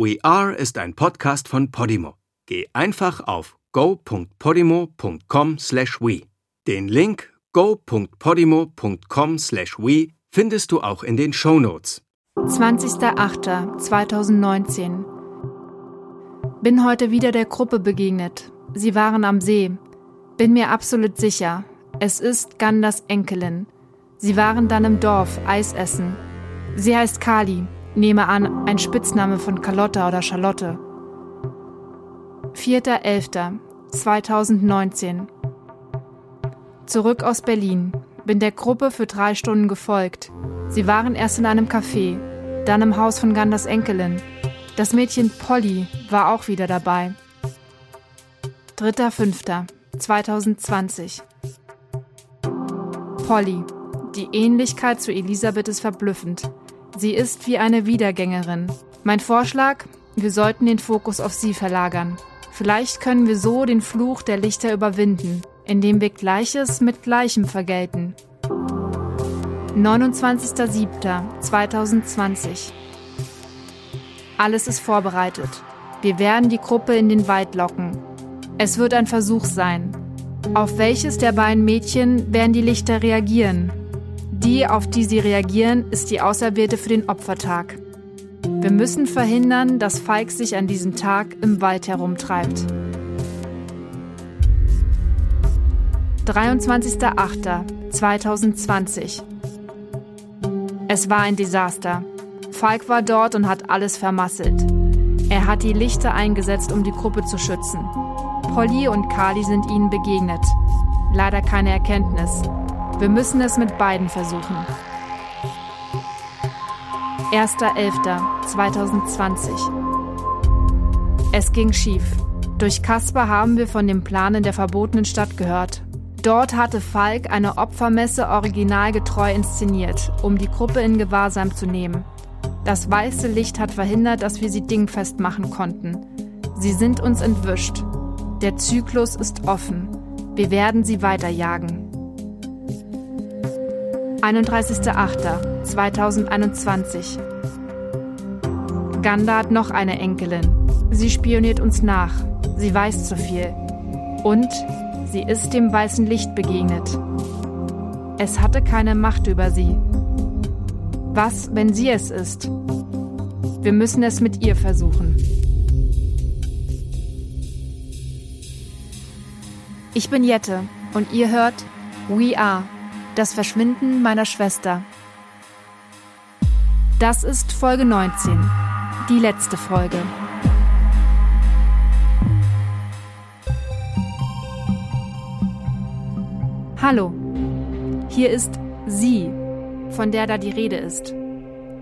We Are ist ein Podcast von Podimo. Geh einfach auf go.podimo.com/we. Den Link go.podimo.com/we findest du auch in den Show Notes. 20.08.2019 Bin heute wieder der Gruppe begegnet. Sie waren am See. Bin mir absolut sicher. Es ist Gandas Enkelin. Sie waren dann im Dorf Eis essen. Sie heißt Kali. Nehme an, ein Spitzname von Carlotta oder Charlotte. 4.11.2019 Zurück aus Berlin. Bin der Gruppe für drei Stunden gefolgt. Sie waren erst in einem Café, dann im Haus von Gandas Enkelin. Das Mädchen Polly war auch wieder dabei. 3.5.2020 Polly. Die Ähnlichkeit zu Elisabeth ist verblüffend. Sie ist wie eine Wiedergängerin. Mein Vorschlag, wir sollten den Fokus auf sie verlagern. Vielleicht können wir so den Fluch der Lichter überwinden, indem wir Gleiches mit Gleichem vergelten. 29.07.2020 Alles ist vorbereitet. Wir werden die Gruppe in den Wald locken. Es wird ein Versuch sein. Auf welches der beiden Mädchen werden die Lichter reagieren? Die, auf die sie reagieren, ist die Auserwählte für den Opfertag. Wir müssen verhindern, dass Falk sich an diesem Tag im Wald herumtreibt. 23.08.2020 Es war ein Desaster. Falk war dort und hat alles vermasselt. Er hat die Lichter eingesetzt, um die Gruppe zu schützen. Polly und Kali sind ihnen begegnet. Leider keine Erkenntnis. Wir müssen es mit beiden versuchen. 1.11.2020 Es ging schief. Durch Kasper haben wir von dem Plan in der verbotenen Stadt gehört. Dort hatte Falk eine Opfermesse originalgetreu inszeniert, um die Gruppe in Gewahrsam zu nehmen. Das weiße Licht hat verhindert, dass wir sie dingfest machen konnten. Sie sind uns entwischt. Der Zyklus ist offen. Wir werden sie weiterjagen. 31.08.2021 Ganda hat noch eine Enkelin. Sie spioniert uns nach. Sie weiß zu viel. Und sie ist dem weißen Licht begegnet. Es hatte keine Macht über sie. Was, wenn sie es ist? Wir müssen es mit ihr versuchen. Ich bin Jette und ihr hört We Are das Verschwinden meiner Schwester. Das ist Folge 19, die letzte Folge. Hallo, hier ist sie, von der da die Rede ist.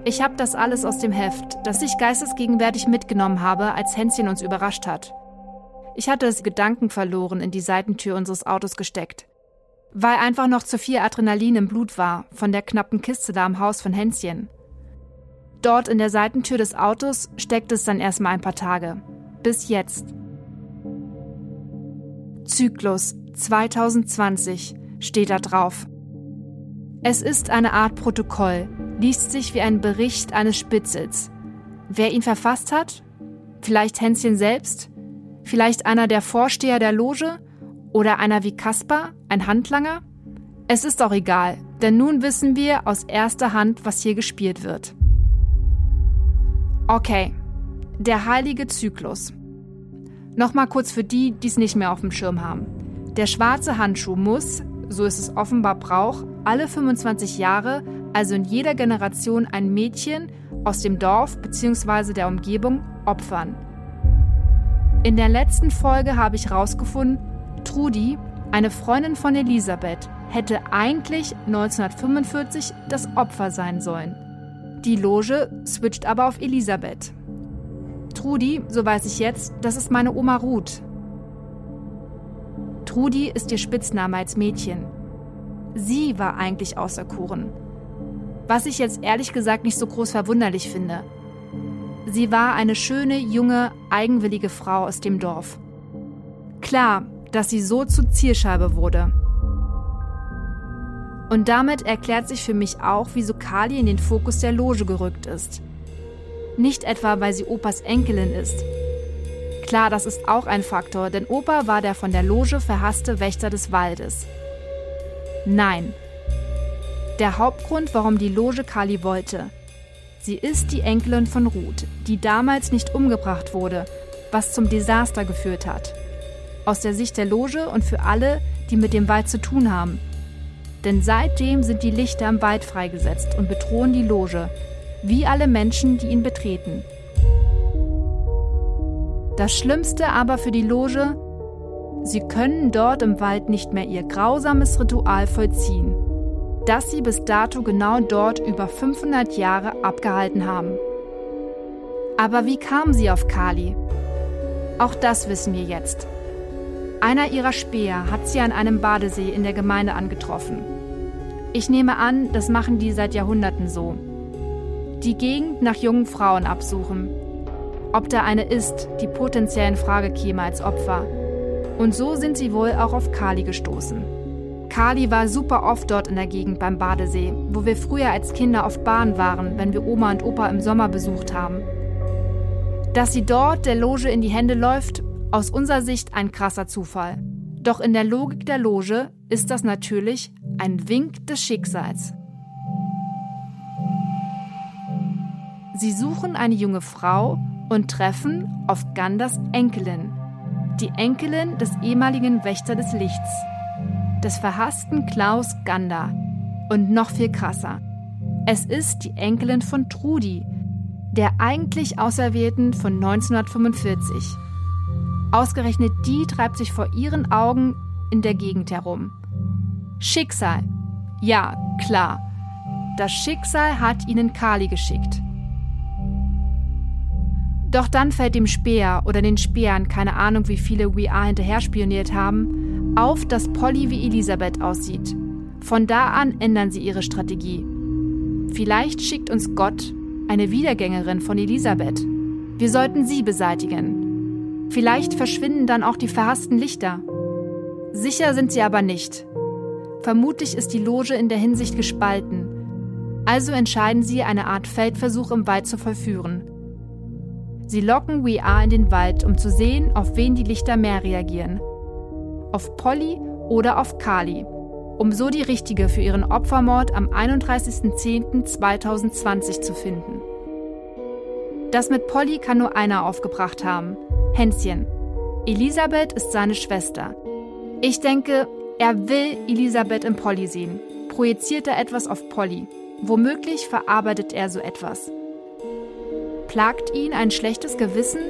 Ich habe das alles aus dem Heft, das ich geistesgegenwärtig mitgenommen habe, als Hänschen uns überrascht hat. Ich hatte es Gedanken verloren in die Seitentür unseres Autos gesteckt weil einfach noch zu viel Adrenalin im Blut war von der knappen Kiste da im Haus von Hänschen. Dort in der Seitentür des Autos steckt es dann erstmal ein paar Tage. Bis jetzt. Zyklus 2020 steht da drauf. Es ist eine Art Protokoll, liest sich wie ein Bericht eines Spitzels. Wer ihn verfasst hat? Vielleicht Hänschen selbst? Vielleicht einer der Vorsteher der Loge? Oder einer wie Kaspar, ein Handlanger? Es ist auch egal, denn nun wissen wir aus erster Hand, was hier gespielt wird. Okay, der heilige Zyklus. Nochmal kurz für die, die es nicht mehr auf dem Schirm haben. Der schwarze Handschuh muss, so ist es offenbar Brauch, alle 25 Jahre, also in jeder Generation ein Mädchen aus dem Dorf bzw. der Umgebung opfern. In der letzten Folge habe ich herausgefunden, Trudi, eine Freundin von Elisabeth, hätte eigentlich 1945 das Opfer sein sollen. Die Loge switcht aber auf Elisabeth. Trudi, so weiß ich jetzt, das ist meine Oma Ruth. Trudi ist ihr Spitzname als Mädchen. Sie war eigentlich auserkoren. Was ich jetzt ehrlich gesagt nicht so groß verwunderlich finde. Sie war eine schöne, junge, eigenwillige Frau aus dem Dorf. Klar, dass sie so zur Zielscheibe wurde. Und damit erklärt sich für mich auch, wieso Kali in den Fokus der Loge gerückt ist. nicht etwa, weil sie Opas Enkelin ist. Klar, das ist auch ein Faktor, denn Opa war der von der Loge verhasste Wächter des Waldes. Nein. Der Hauptgrund, warum die Loge Kali wollte. Sie ist die Enkelin von Ruth, die damals nicht umgebracht wurde, was zum Desaster geführt hat. Aus der Sicht der Loge und für alle, die mit dem Wald zu tun haben. Denn seitdem sind die Lichter im Wald freigesetzt und bedrohen die Loge, wie alle Menschen, die ihn betreten. Das Schlimmste aber für die Loge, sie können dort im Wald nicht mehr ihr grausames Ritual vollziehen, das sie bis dato genau dort über 500 Jahre abgehalten haben. Aber wie kamen sie auf Kali? Auch das wissen wir jetzt. Einer ihrer Späher hat sie an einem Badesee in der Gemeinde angetroffen. Ich nehme an, das machen die seit Jahrhunderten so. Die Gegend nach jungen Frauen absuchen. Ob da eine ist, die potenziell in Frage käme als Opfer. Und so sind sie wohl auch auf Kali gestoßen. Kali war super oft dort in der Gegend beim Badesee, wo wir früher als Kinder oft baden waren, wenn wir Oma und Opa im Sommer besucht haben. Dass sie dort der Loge in die Hände läuft, aus unserer Sicht ein krasser Zufall. Doch in der Logik der Loge ist das natürlich ein Wink des Schicksals. Sie suchen eine junge Frau und treffen auf Gandas Enkelin, die Enkelin des ehemaligen Wächter des Lichts, des verhassten Klaus Ganda. Und noch viel krasser. Es ist die Enkelin von Trudi, der eigentlich Auserwählten von 1945. Ausgerechnet die treibt sich vor ihren Augen in der Gegend herum. Schicksal. Ja, klar. Das Schicksal hat ihnen Kali geschickt. Doch dann fällt dem Speer oder den Speeren, keine Ahnung wie viele We Are hinterher spioniert haben, auf, dass Polly wie Elisabeth aussieht. Von da an ändern sie ihre Strategie. Vielleicht schickt uns Gott eine Wiedergängerin von Elisabeth. Wir sollten sie beseitigen. Vielleicht verschwinden dann auch die verhassten Lichter. Sicher sind sie aber nicht. Vermutlich ist die Loge in der Hinsicht gespalten. Also entscheiden sie, eine Art Feldversuch im Wald zu vollführen. Sie locken We Are in den Wald, um zu sehen, auf wen die Lichter mehr reagieren. Auf Polly oder auf Kali, um so die richtige für ihren Opfermord am 31.10.2020 zu finden. Das mit Polly kann nur einer aufgebracht haben. Hänschen. Elisabeth ist seine Schwester. Ich denke, er will Elisabeth in Polly sehen. Projiziert er etwas auf Polly. Womöglich verarbeitet er so etwas. Plagt ihn ein schlechtes Gewissen?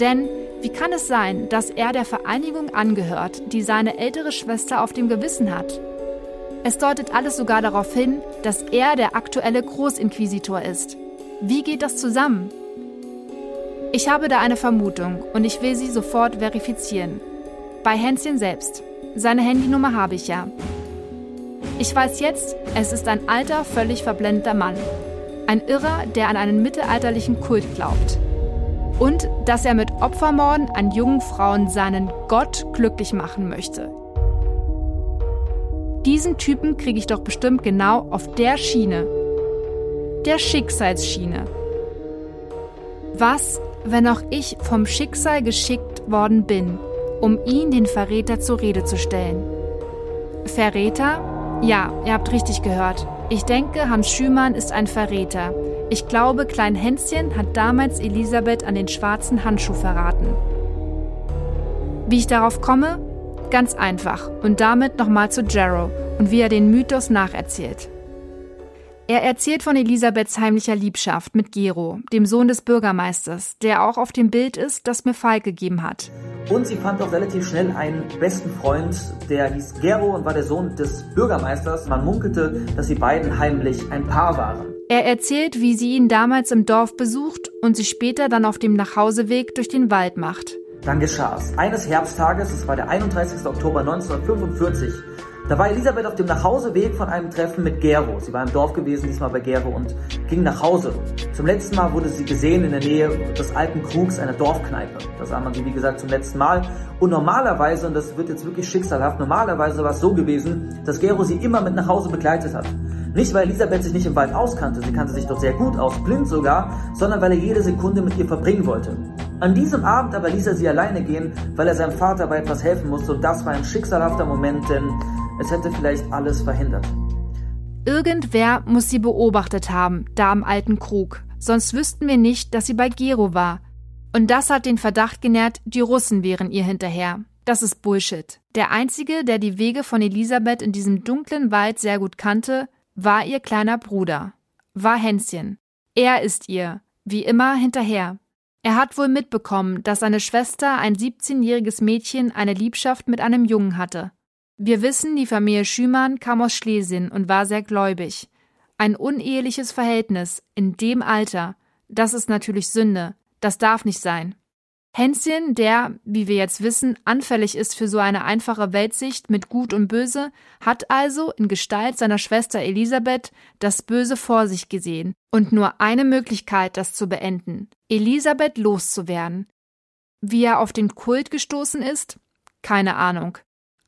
Denn wie kann es sein, dass er der Vereinigung angehört, die seine ältere Schwester auf dem Gewissen hat? Es deutet alles sogar darauf hin, dass er der aktuelle Großinquisitor ist. Wie geht das zusammen? Ich habe da eine Vermutung und ich will sie sofort verifizieren. Bei Hänschen selbst. Seine Handynummer habe ich ja. Ich weiß jetzt, es ist ein alter, völlig verblendeter Mann. Ein Irrer, der an einen mittelalterlichen Kult glaubt. Und dass er mit Opfermorden an jungen Frauen seinen Gott glücklich machen möchte. Diesen Typen kriege ich doch bestimmt genau auf der Schiene. Der Schicksalsschiene. Was wenn auch ich vom Schicksal geschickt worden bin, um ihn, den Verräter, zur Rede zu stellen. Verräter? Ja, ihr habt richtig gehört. Ich denke, Hans Schümann ist ein Verräter. Ich glaube, Klein Hänschen hat damals Elisabeth an den schwarzen Handschuh verraten. Wie ich darauf komme? Ganz einfach. Und damit nochmal zu Jarrow und wie er den Mythos nacherzählt. Er erzählt von Elisabeths heimlicher Liebschaft mit Gero, dem Sohn des Bürgermeisters, der auch auf dem Bild ist, das mir Falk gegeben hat. Und sie fand auch relativ schnell einen besten Freund, der hieß Gero und war der Sohn des Bürgermeisters. Man munkelte, dass sie beiden heimlich ein Paar waren. Er erzählt, wie sie ihn damals im Dorf besucht und sich später dann auf dem Nachhauseweg durch den Wald macht. Dann geschah es. Eines Herbsttages, es war der 31. Oktober 1945, Da war Elisabeth auf dem Nachhauseweg von einem Treffen mit Gero. Sie war im Dorf gewesen, diesmal bei Gero und ging nach Hause. Zum letzten Mal wurde sie gesehen in der Nähe des alten Krugs einer Dorfkneipe. Da sah man sie, wie gesagt, zum letzten Mal. Und normalerweise, und das wird jetzt wirklich schicksalhaft, normalerweise war es so gewesen, dass Gero sie immer mit nach Hause begleitet hat. Nicht, weil Elisabeth sich nicht im Wald auskannte, sie kannte sich doch sehr gut aus, blind sogar, sondern weil er jede Sekunde mit ihr verbringen wollte. An diesem Abend aber ließ er sie alleine gehen, weil er seinem Vater bei etwas helfen musste und das war ein schicksalhafter Moment, denn es hätte vielleicht alles verhindert. Irgendwer muss sie beobachtet haben, da am alten Krug. Sonst wüssten wir nicht, dass sie bei Gero war. Und das hat den Verdacht genährt, die Russen wären ihr hinterher. Das ist Bullshit. Der Einzige, der die Wege von Elisabeth in diesem dunklen Wald sehr gut kannte, war ihr kleiner Bruder, war Hänschen. Er ist ihr, wie immer, hinterher. Er hat wohl mitbekommen, dass seine Schwester, ein 17-jähriges Mädchen, eine Liebschaft mit einem Jungen hatte. Wir wissen, die Familie Schümann kam aus Schlesien und war sehr gläubig. Ein uneheliches Verhältnis in dem Alter, das ist natürlich Sünde, das darf nicht sein. Hänschen, der, wie wir jetzt wissen, anfällig ist für so eine einfache Weltsicht mit Gut und Böse, hat also in Gestalt seiner Schwester Elisabeth das Böse vor sich gesehen und nur eine Möglichkeit, das zu beenden, Elisabeth loszuwerden. Wie er auf den Kult gestoßen ist? Keine Ahnung.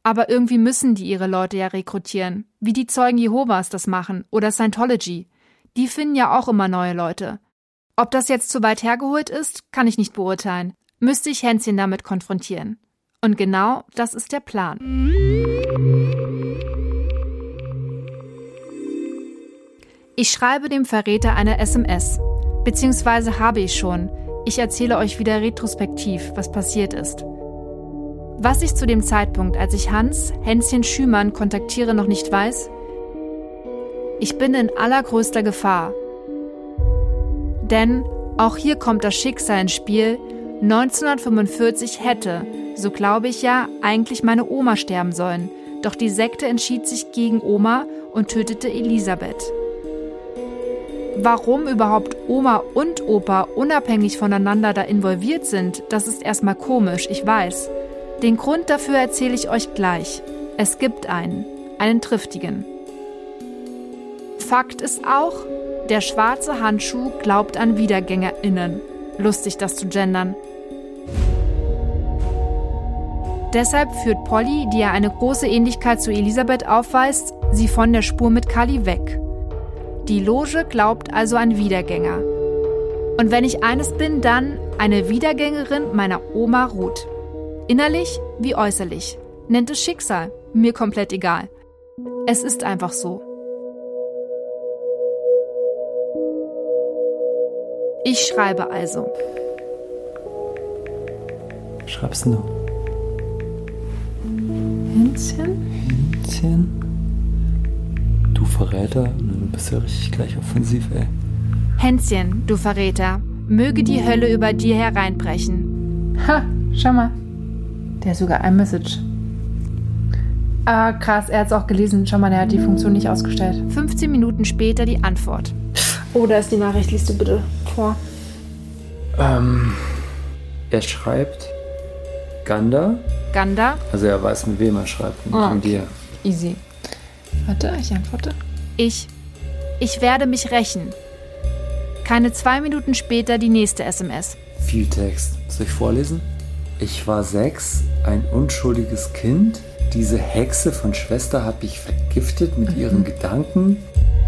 Aber irgendwie müssen die ihre Leute ja rekrutieren, wie die Zeugen Jehovas das machen oder Scientology. Die finden ja auch immer neue Leute. Ob das jetzt zu weit hergeholt ist, kann ich nicht beurteilen müsste ich Hänschen damit konfrontieren. Und genau das ist der Plan. Ich schreibe dem Verräter eine SMS. Beziehungsweise habe ich schon. Ich erzähle euch wieder retrospektiv, was passiert ist. Was ich zu dem Zeitpunkt, als ich Hans, Hänschen Schümann kontaktiere, noch nicht weiß, ich bin in allergrößter Gefahr. Denn auch hier kommt das Schicksal ins Spiel, 1945 hätte, so glaube ich ja, eigentlich meine Oma sterben sollen. Doch die Sekte entschied sich gegen Oma und tötete Elisabeth. Warum überhaupt Oma und Opa unabhängig voneinander da involviert sind, das ist erstmal komisch, ich weiß. Den Grund dafür erzähle ich euch gleich. Es gibt einen, einen triftigen. Fakt ist auch, der schwarze Handschuh glaubt an WiedergängerInnen. Lustig, das zu gendern. Deshalb führt Polly, die ja eine große Ähnlichkeit zu Elisabeth aufweist, sie von der Spur mit Kali weg. Die Loge glaubt also an Wiedergänger. Und wenn ich eines bin, dann eine Wiedergängerin meiner Oma Ruth. Innerlich wie äußerlich. Nennt es Schicksal, mir komplett egal. Es ist einfach so. Ich schreibe also. Schreibst du? Hänschen? Hänschen? Du Verräter, du bist ja richtig gleich offensiv, ey. Hänschen, du Verräter, möge die Hölle über dir hereinbrechen. Ha, schau mal. Der hat sogar ein Message. Ah, krass, er hat es auch gelesen. Schau mal, der hat die Funktion nicht ausgestellt. 15 Minuten später die Antwort. Oh, da ist die Nachricht. Liest du bitte vor. Ähm, er schreibt Ganda. Ganda? Also er weiß, mit wem er schreibt, nicht Ah, mit dir. Easy. Warte, ich antworte. Ich. Ich werde mich rächen. Keine zwei Minuten später die nächste SMS. Viel Text. Soll ich vorlesen? Ich war sechs, ein unschuldiges Kind. Diese Hexe von Schwester hat mich vergiftet mit ihren Gedanken.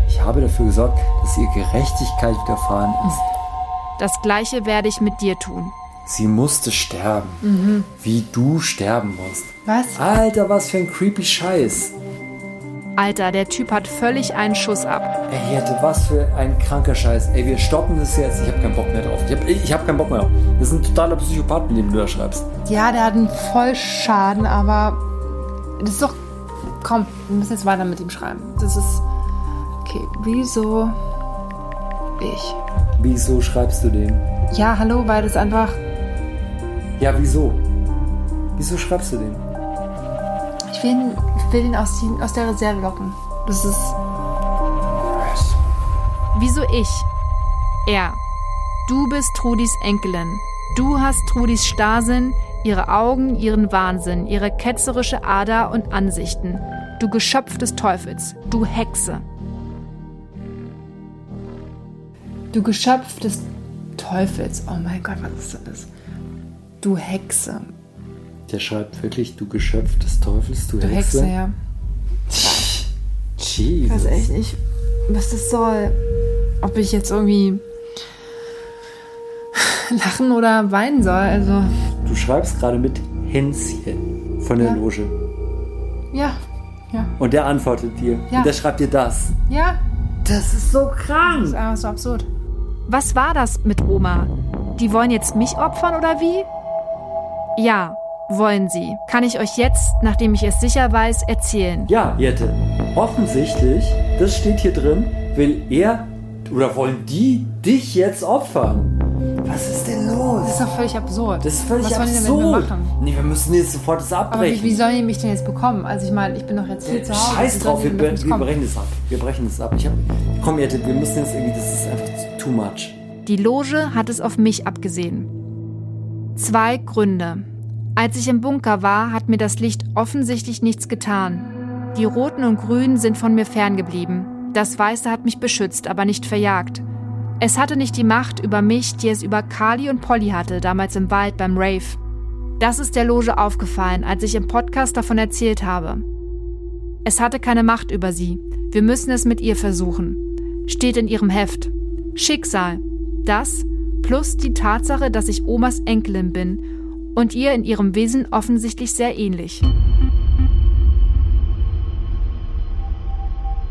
Ich habe dafür gesorgt, dass ihr Gerechtigkeit widerfahren ist. Das gleiche werde ich mit dir tun. Sie musste sterben. Wie du sterben musst. Was? Alter, was für ein creepy Scheiß. Alter, der Typ hat völlig einen Schuss ab. Ey, Hirte, was für ein kranker Scheiß. Ey, wir stoppen das jetzt. Ich habe keinen Bock mehr drauf. Ich habe ich hab keinen Bock mehr drauf. Das ist ein totaler Psychopath, mit dem du da schreibst. Ja, der hat einen Vollschaden, aber das ist doch. Komm, wir müssen jetzt weiter mit ihm schreiben. Das ist. Okay, wieso ich? Wieso schreibst du den? Ja, hallo, weil das einfach. Ja, wieso? Wieso schreibst du den? Ich will will ihn aus, die, aus der Reserve locken. Das ist. Wieso ich? Er. Du bist Trudis Enkelin. Du hast Trudis Starrsinn, ihre Augen, ihren Wahnsinn, ihre ketzerische Ader und Ansichten. du Geschöpf des Teufels, du Hexe. Du Geschöpf des Teufels. Oh mein Gott, was ist das? Du Hexe. Der schreibt wirklich, du Geschöpf des Teufels, du, Du Hexe. Hexe, ja. Jesus. Ich weiß echt nicht, was das soll. Ob ich jetzt irgendwie lachen oder weinen soll. Also, Du schreibst gerade mit Hänschen von der Ja. Loge. ja, ja, Und der antwortet dir. Ja. Und der schreibt dir das. ja. Das ist so Das krank. ist einfach so absurd. Was war das mit Oma? Die wollen jetzt mich opfern oder wie? Ja, wollen sie. Kann ich euch jetzt, nachdem ich es sicher weiß, erzählen. Ja, Jette. Offensichtlich, das steht hier drin, will er oder wollen die dich jetzt opfern. Was ist denn los? Das ist doch völlig absurd. Das ist völlig Was wollen die denn mit absurd. mir machen? Nee, wir müssen jetzt sofort das Aber wie, abbrechen. wie sollen die mich denn jetzt bekommen? Also ich meine, ich bin doch jetzt hier zu Hause. Scheiß drauf, wir, wir, wir brechen das ab. Wir brechen das ab. Ich hab, komm, Jette, wir müssen jetzt irgendwie, das ist einfach too much. Die Loge hat es auf mich abgesehen. Zwei Gründe. Als ich im Bunker war, hat mir das Licht offensichtlich nichts getan. Die Roten und Grünen sind von mir ferngeblieben. Das Weiße hat mich beschützt, aber nicht verjagt. Es hatte nicht die Macht über mich, die es über Carly und Polly hatte, damals im Wald beim Rave. Das ist der Loge aufgefallen, als ich im Podcast davon erzählt habe. Es hatte keine Macht über sie. Wir müssen es mit ihr versuchen. Steht in ihrem Heft. Schicksal. Das plus die Tatsache, dass ich Omas Enkelin bin und ihr in ihrem Wesen offensichtlich sehr ähnlich.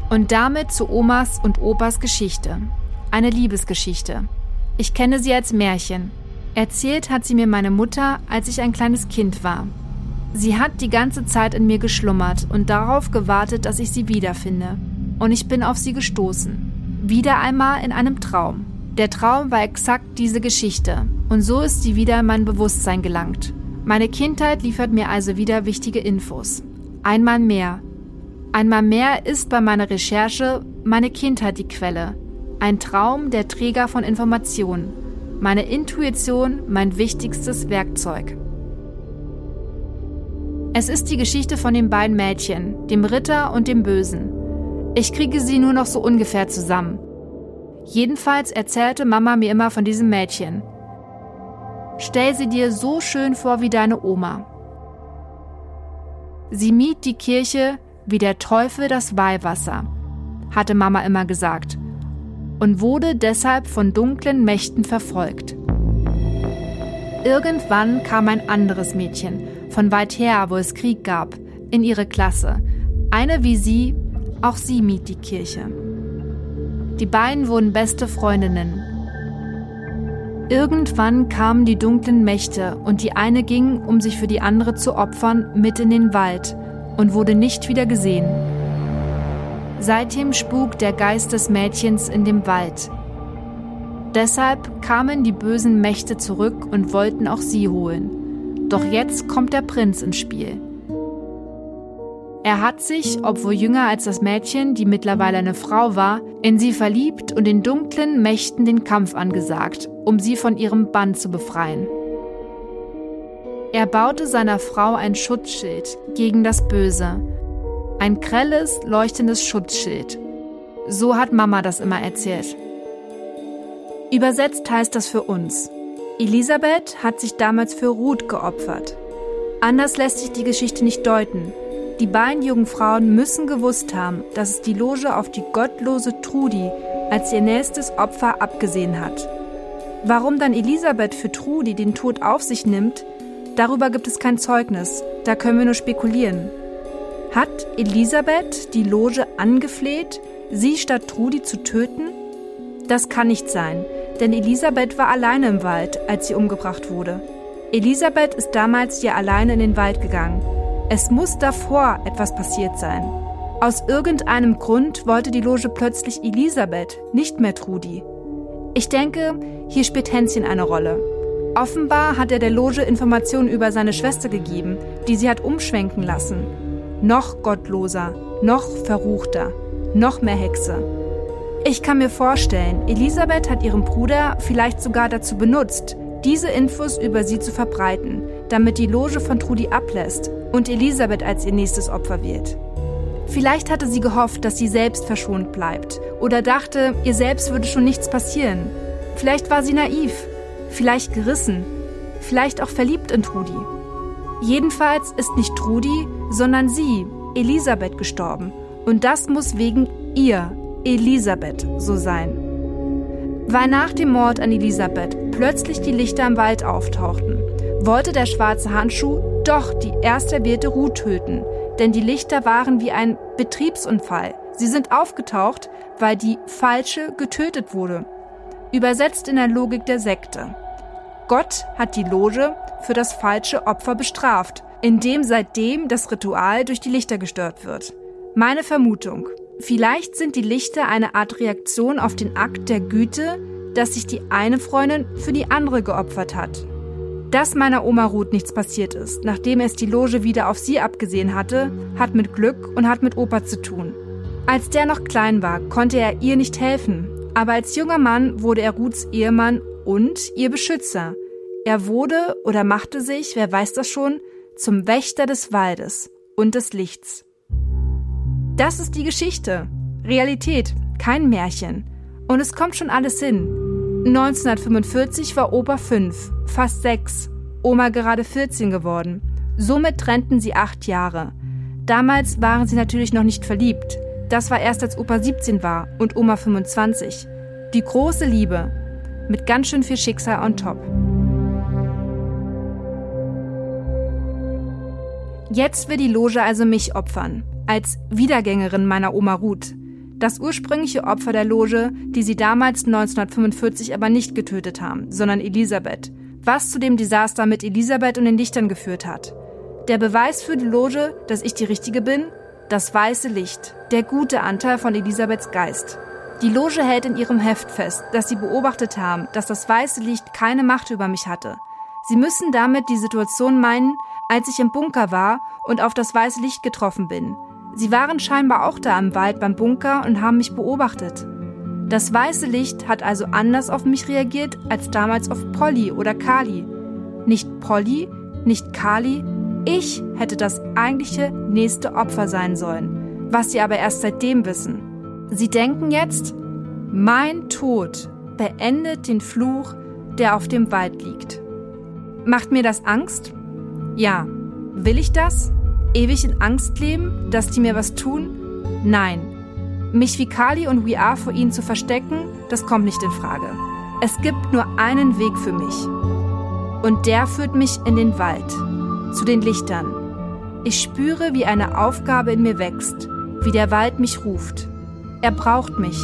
Und damit zu Omas und Opas Geschichte. Eine Liebesgeschichte. Ich kenne sie als Märchen. Erzählt hat sie mir meine Mutter, als ich ein kleines Kind war. Sie hat die ganze Zeit in mir geschlummert und darauf gewartet, dass ich sie wiederfinde. Und ich bin auf sie gestoßen. Wieder einmal in einem Traum. Der Traum war exakt diese Geschichte. Und so ist sie wieder in mein Bewusstsein gelangt. Meine Kindheit liefert mir also wieder wichtige Infos. Einmal mehr. Einmal mehr ist bei meiner Recherche meine Kindheit die Quelle. Ein Traum der Träger von Informationen. Meine Intuition mein wichtigstes Werkzeug. Es ist die Geschichte von den beiden Mädchen, dem Ritter und dem Bösen. Ich kriege sie nur noch so ungefähr zusammen. Jedenfalls erzählte Mama mir immer von diesem Mädchen. Stell sie dir so schön vor wie deine Oma. Sie mied die Kirche wie der Teufel das Weihwasser, hatte Mama immer gesagt, und wurde deshalb von dunklen Mächten verfolgt. Irgendwann kam ein anderes Mädchen, von weit her, wo es Krieg gab, in ihre Klasse. Eine wie sie, auch sie mied die Kirche. Die beiden wurden beste Freundinnen. Irgendwann kamen die dunklen Mächte und die eine ging, um sich für die andere zu opfern, mit in den Wald und wurde nicht wieder gesehen. Seitdem spukt der Geist des Mädchens in dem Wald. Deshalb kamen die bösen Mächte zurück und wollten auch sie holen. Doch jetzt kommt der Prinz ins Spiel. Er hat sich, obwohl jünger als das Mädchen, die mittlerweile eine Frau war, in sie verliebt und den dunklen Mächten den Kampf angesagt, um sie von ihrem Bann zu befreien. Er baute seiner Frau ein Schutzschild gegen das Böse. Ein grelles, leuchtendes Schutzschild. So hat Mama das immer erzählt. Übersetzt heißt das für uns. Elisabeth hat sich damals für Ruth geopfert. Anders lässt sich die Geschichte nicht deuten. Die beiden jungen Frauen müssen gewusst haben, dass es die Loge auf die gottlose Trudi als ihr nächstes Opfer abgesehen hat. Warum dann Elisabeth für Trudi den Tod auf sich nimmt, darüber gibt es kein Zeugnis, da können wir nur spekulieren. Hat Elisabeth die Loge angefleht, sie statt Trudi zu töten? Das kann nicht sein, denn Elisabeth war alleine im Wald, als sie umgebracht wurde. Elisabeth ist damals hier alleine in den Wald gegangen. Es muss davor etwas passiert sein. Aus irgendeinem Grund wollte die Loge plötzlich Elisabeth, nicht mehr Trudi. Ich denke, hier spielt Hänschen eine Rolle. Offenbar hat er der Loge Informationen über seine Schwester gegeben, die sie hat umschwenken lassen. Noch gottloser, noch verruchter, noch mehr Hexe. Ich kann mir vorstellen, Elisabeth hat ihren Bruder vielleicht sogar dazu benutzt, diese Infos über sie zu verbreiten, damit die Loge von Trudi ablässt und Elisabeth als ihr nächstes Opfer wählt. Vielleicht hatte sie gehofft, dass sie selbst verschont bleibt oder dachte, ihr selbst würde schon nichts passieren. Vielleicht war sie naiv, vielleicht gerissen, vielleicht auch verliebt in Trudi. Jedenfalls ist nicht Trudi, sondern sie, Elisabeth, gestorben. Und das muss wegen ihr, Elisabeth, so sein. Weil nach dem Mord an Elisabeth plötzlich die Lichter im Wald auftauchten, wollte der schwarze Handschuh doch die erst erwählte Ruth töten, denn die Lichter waren wie ein Betriebsunfall. Sie sind aufgetaucht, weil die falsche getötet wurde. Übersetzt in der Logik der Sekte. Gott hat die Loge für das falsche Opfer bestraft, indem seitdem das Ritual durch die Lichter gestört wird. Meine Vermutung. Vielleicht sind die Lichter eine Art Reaktion auf den Akt der Güte, dass sich die eine Freundin für die andere geopfert hat. Dass meiner Oma Ruth nichts passiert ist, nachdem es die Loge wieder auf sie abgesehen hatte, hat mit Glück und hat mit Opa zu tun. Als der noch klein war, konnte er ihr nicht helfen, aber als junger Mann wurde er Ruths Ehemann und ihr Beschützer. Er wurde oder machte sich, wer weiß das schon, zum Wächter des Waldes und des Lichts. Das ist die Geschichte. Realität, kein Märchen. Und es kommt schon alles hin. 1945 war Opa 5, fast 6, Oma gerade 14 geworden. Somit trennten sie acht Jahre. Damals waren sie natürlich noch nicht verliebt. Das war erst als Opa 17 war und Oma 25. Die große Liebe. Mit ganz schön viel Schicksal on top. Jetzt will die Loge also mich opfern. Als Wiedergängerin meiner Oma Ruth. Das ursprüngliche Opfer der Loge, die sie damals 1945 aber nicht getötet haben, sondern Elisabeth, was zu dem Desaster mit Elisabeth und den Lichtern geführt hat. Der Beweis für die Loge, dass ich die Richtige bin? Das weiße Licht, der gute Anteil von Elisabeths Geist. Die Loge hält in ihrem Heft fest, dass sie beobachtet haben, dass das weiße Licht keine Macht über mich hatte. Sie müssen damit die Situation meinen, als ich im Bunker war und auf das weiße Licht getroffen bin. Sie waren scheinbar auch da im Wald beim Bunker und haben mich beobachtet. Das weiße Licht hat also anders auf mich reagiert als damals auf Polly oder Kali. Nicht Polly, nicht Kali, ich hätte das eigentliche nächste Opfer sein sollen, was sie aber erst seitdem wissen. Sie denken jetzt, mein Tod beendet den Fluch, der auf dem Wald liegt. Macht mir das Angst? Ja. Will ich das? Ewig in Angst leben, dass die mir was tun? Nein. Mich wie Kali und We Are vor ihnen zu verstecken, das kommt nicht in Frage. Es gibt nur einen Weg für mich. Und der führt mich in den Wald, zu den Lichtern. Ich spüre, wie eine Aufgabe in mir wächst, wie der Wald mich ruft. Er braucht mich,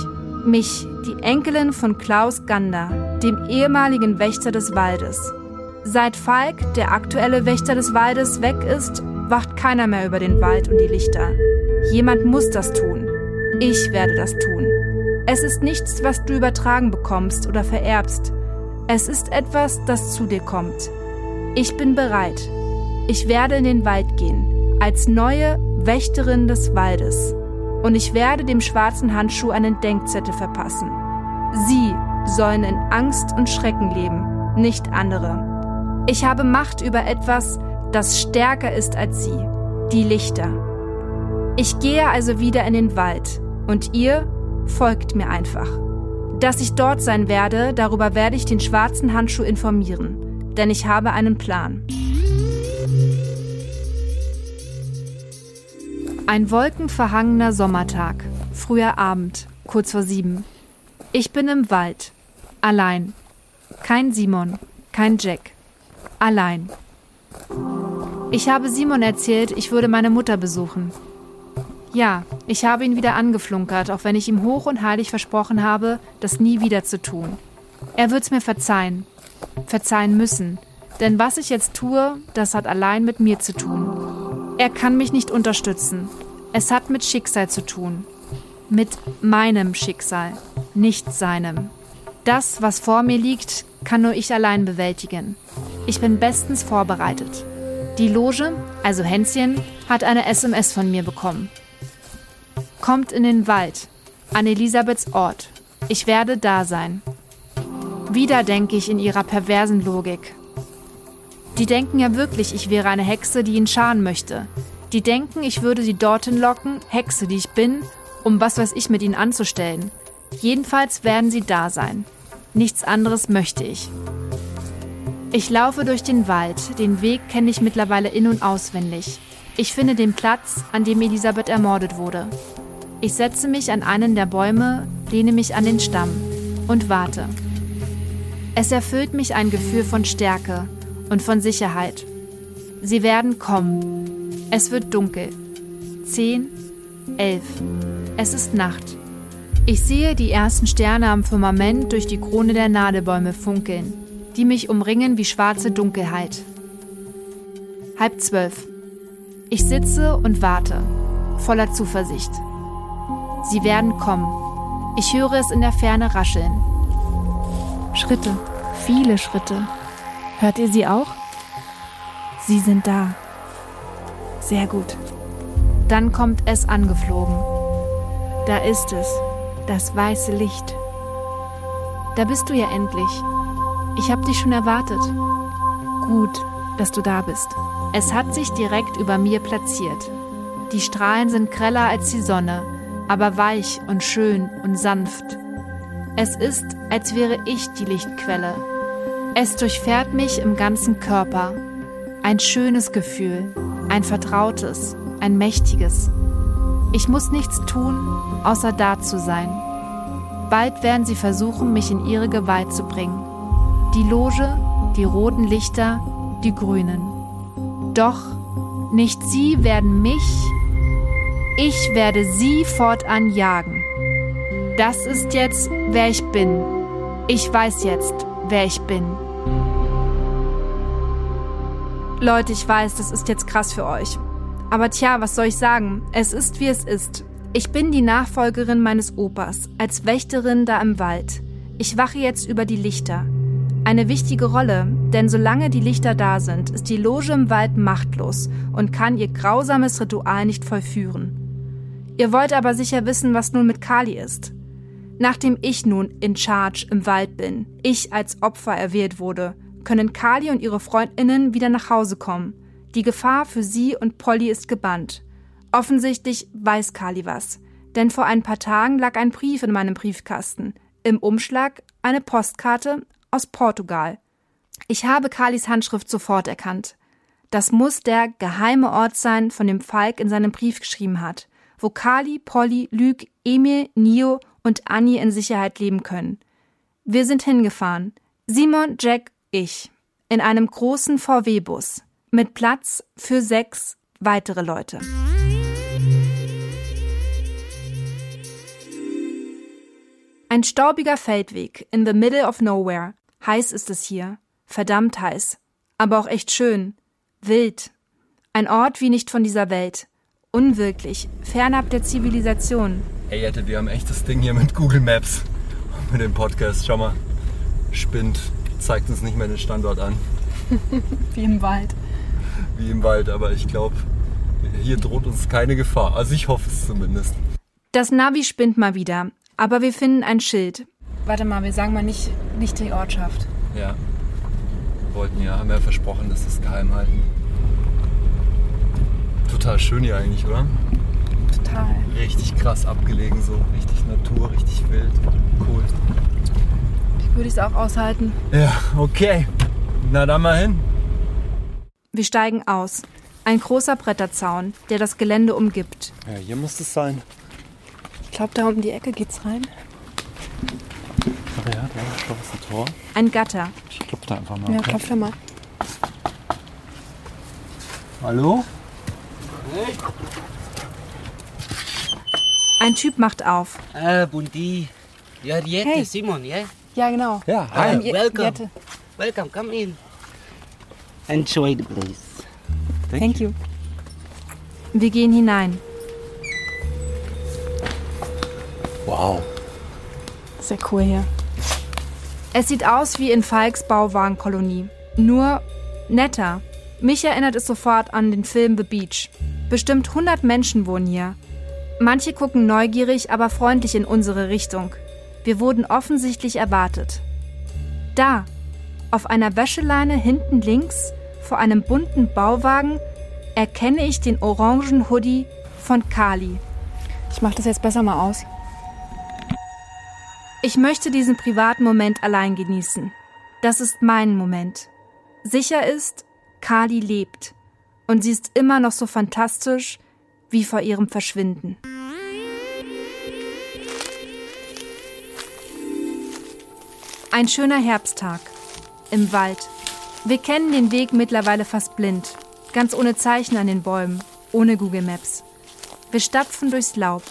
mich, die Enkelin von Klaus Gander, dem ehemaligen Wächter des Waldes. Seit Falk, der aktuelle Wächter des Waldes, weg ist, wacht keiner mehr über den Wald und die Lichter. Jemand muss das tun. Ich werde das tun. Es ist nichts, was du übertragen bekommst oder vererbst. Es ist etwas, das zu dir kommt. Ich bin bereit. Ich werde in den Wald gehen, als neue Wächterin des Waldes. Und ich werde dem schwarzen Handschuh einen Denkzettel verpassen. Sie sollen in Angst und Schrecken leben, nicht andere. Ich habe Macht über etwas, das stärker ist als sie, die Lichter. Ich gehe also wieder in den Wald und ihr folgt mir einfach. Dass ich dort sein werde, darüber werde ich den schwarzen Handschuh informieren, denn ich habe einen Plan. Ein wolkenverhangener Sommertag, früher Abend, kurz vor sieben. Ich bin im Wald, allein. Kein Simon, kein Jack. Allein. Ich habe Simon erzählt, ich würde meine Mutter besuchen. Ja, ich habe ihn wieder angeflunkert, auch wenn ich ihm hoch und heilig versprochen habe, das nie wieder zu tun. Er wird's mir verzeihen. Verzeihen müssen. Denn was ich jetzt tue, das hat allein mit mir zu tun. Er kann mich nicht unterstützen. Es hat mit Schicksal zu tun. Mit meinem Schicksal, nicht seinem. Das, was vor mir liegt, kann nur ich allein bewältigen. Ich bin bestens vorbereitet. Die Loge, also Hänschen, hat eine SMS von mir bekommen. Kommt in den Wald, an Elisabeths Ort. Ich werde da sein. Wieder denke ich in ihrer perversen Logik. Die denken ja wirklich, ich wäre eine Hexe, die ihn scharen möchte, Die denken, ich würde sie dorthin locken, Hexe, die ich bin, um was weiß ich mit ihnen anzustellen. Jedenfalls werden sie da sein. Nichts anderes möchte ich. Ich laufe durch den Wald. Den Weg kenne ich mittlerweile in- und auswendig. Ich finde den Platz, an dem Elisabeth ermordet wurde. Ich setze mich an einen der Bäume, lehne mich an den Stamm und warte. Es erfüllt mich ein Gefühl von Stärke und von Sicherheit. Sie werden kommen. Es wird dunkel. Zehn, elf. Es ist Nacht. Ich sehe die ersten Sterne am Firmament durch die Krone der Nadelbäume funkeln, die mich umringen wie schwarze Dunkelheit. Halb zwölf. Ich sitze und warte, voller Zuversicht. Sie werden kommen. Ich höre es in der Ferne rascheln. Schritte, viele Schritte. Hört ihr sie auch? Sie sind da. Sehr gut. Dann kommt es angeflogen. Da ist es, das weiße Licht. Da bist du ja endlich. Ich hab dich schon erwartet. Gut, dass du da bist. Es hat sich direkt über mir platziert. Die Strahlen sind greller als die Sonne, aber weich und schön und sanft. Es ist, als wäre ich die Lichtquelle. Es durchfährt mich im ganzen Körper. Ein schönes Gefühl, ein vertrautes, ein mächtiges. Ich muss nichts tun, außer da zu sein. Bald werden sie versuchen, mich in ihre Gewalt zu bringen. Die Loge, die roten Lichter, die grünen. Doch nicht sie werden mich, ich werde sie fortan jagen. Das ist jetzt, wer ich bin. Ich weiß jetzt, wer ich bin. Leute, ich weiß, das ist jetzt krass für euch. Aber tja, was soll ich sagen? Es ist, wie es ist. Ich bin die Nachfolgerin meines Opas, als Wächterin da im Wald. Ich wache jetzt über die Lichter. Eine wichtige Rolle, denn solange die Lichter da sind, ist die Loge im Wald machtlos und kann ihr grausames Ritual nicht vollführen. Ihr wollt aber sicher wissen, was nun mit Kali ist. Nachdem ich nun in Charge im Wald bin, ich als Opfer erwählt wurde, können Kali und ihre Freundinnen wieder nach Hause kommen. Die Gefahr für sie und Polly ist gebannt. Offensichtlich weiß Kali was, denn vor ein paar Tagen lag ein Brief in meinem Briefkasten. Im Umschlag eine Postkarte aus Portugal. Ich habe Kalis Handschrift sofort erkannt. Das muss der geheime Ort sein, von dem Falk in seinem Brief geschrieben hat wo Kali, Polly, Lüg, Emil, Nio und Annie in Sicherheit leben können. Wir sind hingefahren. Simon, Jack, ich. In einem großen VW-Bus. Mit Platz für sechs weitere Leute. Ein staubiger Feldweg in the middle of nowhere. Heiß ist es hier. Verdammt heiß. Aber auch echt schön. Wild. Ein Ort wie nicht von dieser Welt. Unwirklich, fernab der Zivilisation. Ey, Jette, wir haben echt das Ding hier mit Google Maps. Mit dem Podcast. Schau mal. Spinnt. Zeigt uns nicht mehr den Standort an. Wie im Wald. Wie im Wald, aber ich glaube, hier droht uns keine Gefahr. Also ich hoffe es zumindest. Das Navi spinnt mal wieder, aber wir finden ein Schild. Warte mal, wir sagen mal nicht, nicht die Ortschaft. Ja. Wir wollten ja, haben ja versprochen, dass wir es geheim halten. Total schön hier eigentlich, oder? Total. Richtig krass abgelegen, so richtig Natur, richtig wild. Cool. Ich würde es auch aushalten. Ja, okay. Na dann mal hin. Wir steigen aus. Ein großer Bretterzaun, der das Gelände umgibt. Ja, hier muss es sein. Ich glaube, da um die Ecke geht's rein. Aber ja, da ist doch ein Tor. Ein Gatter. Ich klopfe da einfach mal. Ja, okay? klopf da mal. Hallo? Ein Typ macht auf. Ah, Bundi. You're Yeti, Hey. Simon, yeah? Ja, genau. Ja, hi. Ähm, Je- welcome. Jette. Welcome, come in. Enjoy the place. Thank you. Wir gehen hinein. Wow. Sehr cool hier. Es sieht aus wie in Falks Bauwagenkolonie. Nur netter. Mich erinnert es sofort an den Film The Beach. Bestimmt 100 Menschen wohnen hier. Manche gucken neugierig, aber freundlich in unsere Richtung. Wir wurden offensichtlich erwartet. Da, auf einer Wäscheleine hinten links, vor einem bunten Bauwagen, erkenne ich den orangen Hoodie von Kali. Ich mache das jetzt besser mal aus. Ich möchte diesen privaten Moment allein genießen. Das ist mein Moment. Sicher ist, Kali lebt. Und sie ist immer noch so fantastisch wie vor ihrem Verschwinden. Ein schöner Herbsttag. Im Wald. Wir kennen den Weg mittlerweile fast blind. Ganz ohne Zeichen an den Bäumen. Ohne Google Maps. Wir stapfen durchs Laub.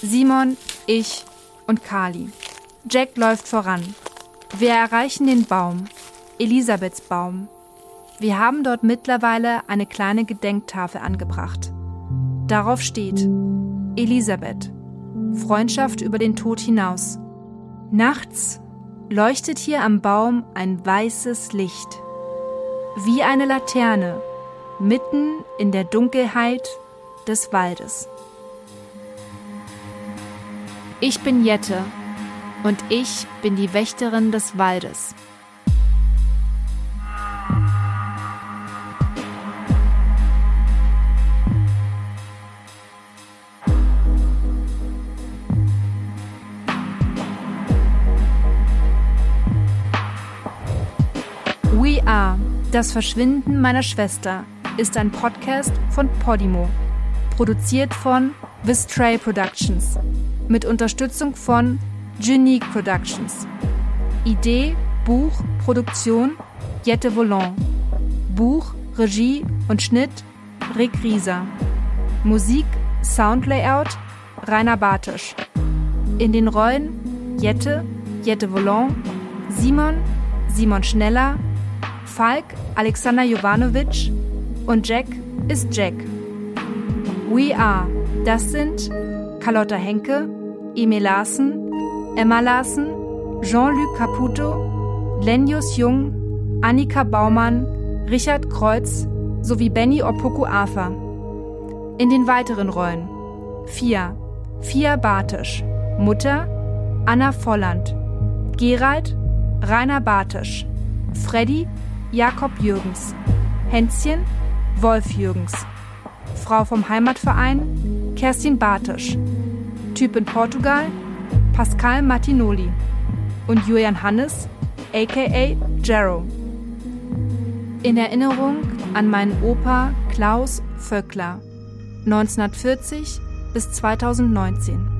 Simon, ich und Kali. Jack läuft voran. Wir erreichen den Baum. Elisabeths Baum. Wir haben dort mittlerweile eine kleine Gedenktafel angebracht. Darauf steht Elisabeth. Freundschaft über den Tod hinaus. Nachts leuchtet hier am Baum ein weißes Licht. Wie eine Laterne mitten in der Dunkelheit des Waldes. Ich bin Jette und ich bin die Wächterin des Waldes. We Are, das Verschwinden meiner Schwester, ist ein Podcast von Podimo, produziert von The Stray Productions, mit Unterstützung von Genique Productions. Idee, Buch, Produktion Jette Volant. Buch, Regie und Schnitt Rick Rieser. Musik, Soundlayout Rainer Bartisch. In den Rollen Jette, Jette Volant, Simon, Simon Schneller, Falk, Alexander Jovanovic und Jack ist Jack. We Are, das sind Carlotta Henke, Emil Larsen, Emma Larsen, Jean-Luc Caputo, Lenjus Jung, Annika Baumann, Richard Kreuz sowie Benny Opoku Afa. In den weiteren Rollen. Fia, Fia Bartisch, Mutter Anna Volland, Gerald Rainer Bartisch, Freddy Jakob Jürgens, Hänschen Wolf Jürgens, Frau vom Heimatverein Kerstin Bartisch, Typ in Portugal Pascal Martinoli und Julian Hannes aka Jero. In Erinnerung an meinen Opa Klaus Vöckler 1940 bis 2019.